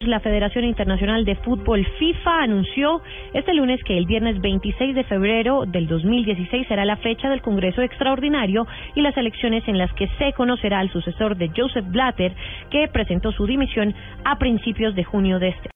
La Federación Internacional de Fútbol FIFA anunció este lunes que el viernes 26 de febrero del 2016 será la fecha del Congreso Extraordinario y las elecciones en las que se conocerá al sucesor de Joseph Blatter, que presentó su dimisión a principios de junio de este año.